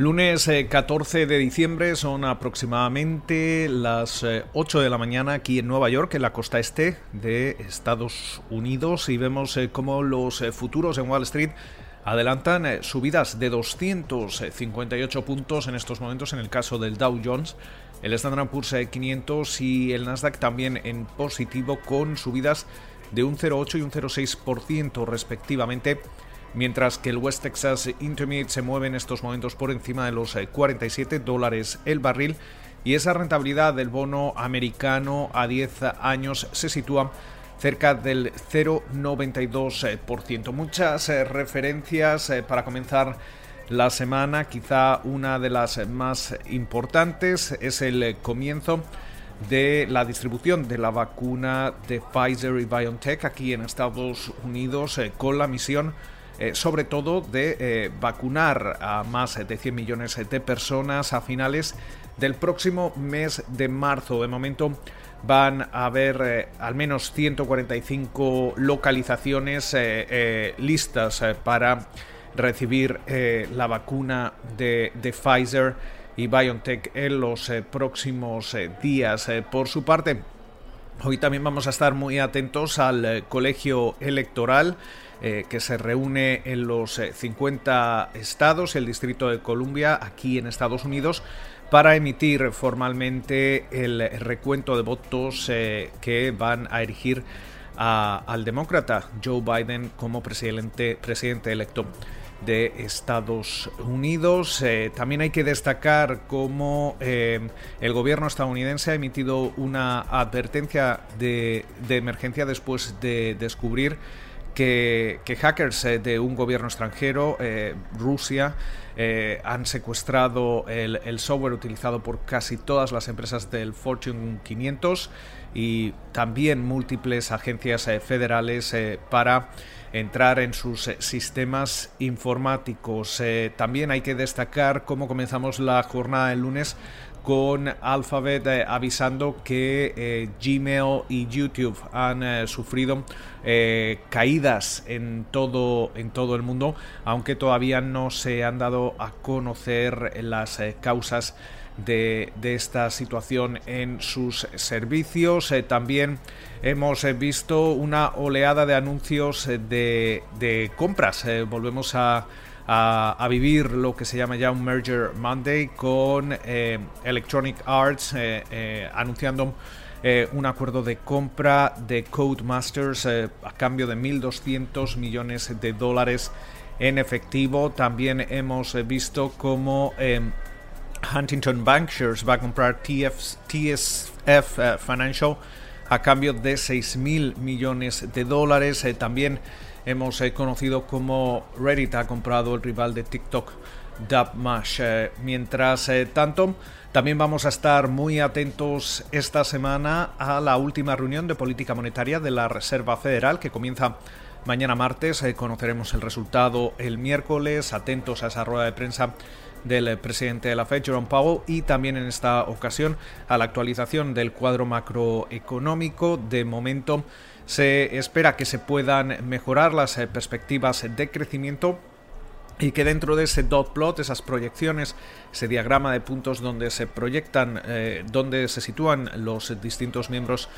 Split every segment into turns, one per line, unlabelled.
Lunes 14 eh, de diciembre son aproximadamente las 8 eh, de la mañana aquí en Nueva York, en la costa este de Estados Unidos, y vemos eh, cómo los futuros en Wall Street adelantan subidas de 258 puntos en estos momentos en el caso del Dow Jones, el Standard Poor's 500 y el Nasdaq también en positivo con subidas de un 0,8 y un 0,6% respectivamente mientras que el West Texas Intermediate se mueve en estos momentos por encima de los 47 eh, dólares el barril y esa rentabilidad del bono americano a 10 años se sitúa cerca del 0,92%. Muchas eh, referencias eh, para comenzar la semana, quizá una de las más importantes es el comienzo de la distribución de la vacuna de Pfizer y BioNTech aquí en Estados Unidos con la misión eh, sobre todo de eh, vacunar a más de 100 millones de personas a finales del próximo mes de marzo. De momento van a haber eh, al menos 145 localizaciones listas para recibir la vacuna de, de, Pfizer y BioNTech en los próximos días. por su parte, hoy también vamos a estar muy atentos al colegio electoral. Eh, que se reúne en los 50 eh, estados, el Distrito de Columbia, aquí en Estados Unidos, para emitir formalmente el recuento de votos eh, que van a erigir al demócrata Joe Biden como presidente, presidente electo de Estados Unidos. también hay que destacar cómo el gobierno estadounidense ha emitido una advertencia de emergencia después de descubrir que, hackers eh, de un gobierno extranjero, eh, Rusia, eh, han secuestrado el, software utilizado por casi todas las empresas del Fortune 500 y también múltiples agencias federales para entrar en sus sistemas informáticos. también hay que destacar cómo comenzamos la jornada el lunes con Alphabet eh, avisando que eh, Gmail y YouTube han eh, sufrido caídas en todo, en todo el mundo, aunque todavía no se han dado a conocer las causas de, esta situación en sus servicios. también hemos visto una oleada de anuncios de, de compras. volvemos a a, vivir lo que se llama ya un Merger Monday con eh, Electronic Arts eh, eh, anunciando un acuerdo de compra de Codemasters a cambio de 1.200 millones de dólares en efectivo. También hemos visto cómo Huntington Bankshares va a comprar TSF Financial a cambio de 6.000 millones de dólares. también hemos eh, conocido como Reddit ha comprado el rival de TikTok, Dubmash. Eh, mientras eh, tanto, también vamos a estar muy atentos esta semana a la última reunión de política monetaria de la Reserva Federal que comienza mañana martes. conoceremos el resultado el miércoles. Atentos a esa rueda de prensa del presidente de la Fed, Jerome Powell, y también en esta ocasión a la actualización del cuadro macroeconómico. De momento, se espera que se puedan mejorar las eh, perspectivas de crecimiento y que dentro de ese dot plot, esas proyecciones, ese diagrama de puntos donde se proyectan, eh, donde se sitúan los distintos miembros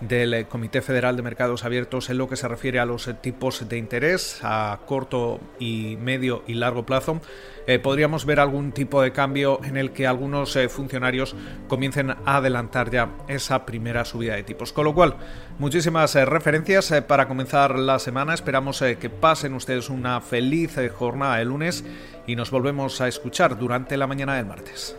del eh, Comité Federal de Mercados Abiertos en lo que se refiere a los tipos de interés a corto y medio y largo plazo, eh, podríamos ver algún tipo de cambio en el que algunos eh, funcionarios comiencen a adelantar ya esa primera subida de tipos. Con lo cual, muchísimas referencias para comenzar la semana. Esperamos que pasen ustedes una feliz jornada de lunes y nos volvemos a escuchar durante la mañana del martes.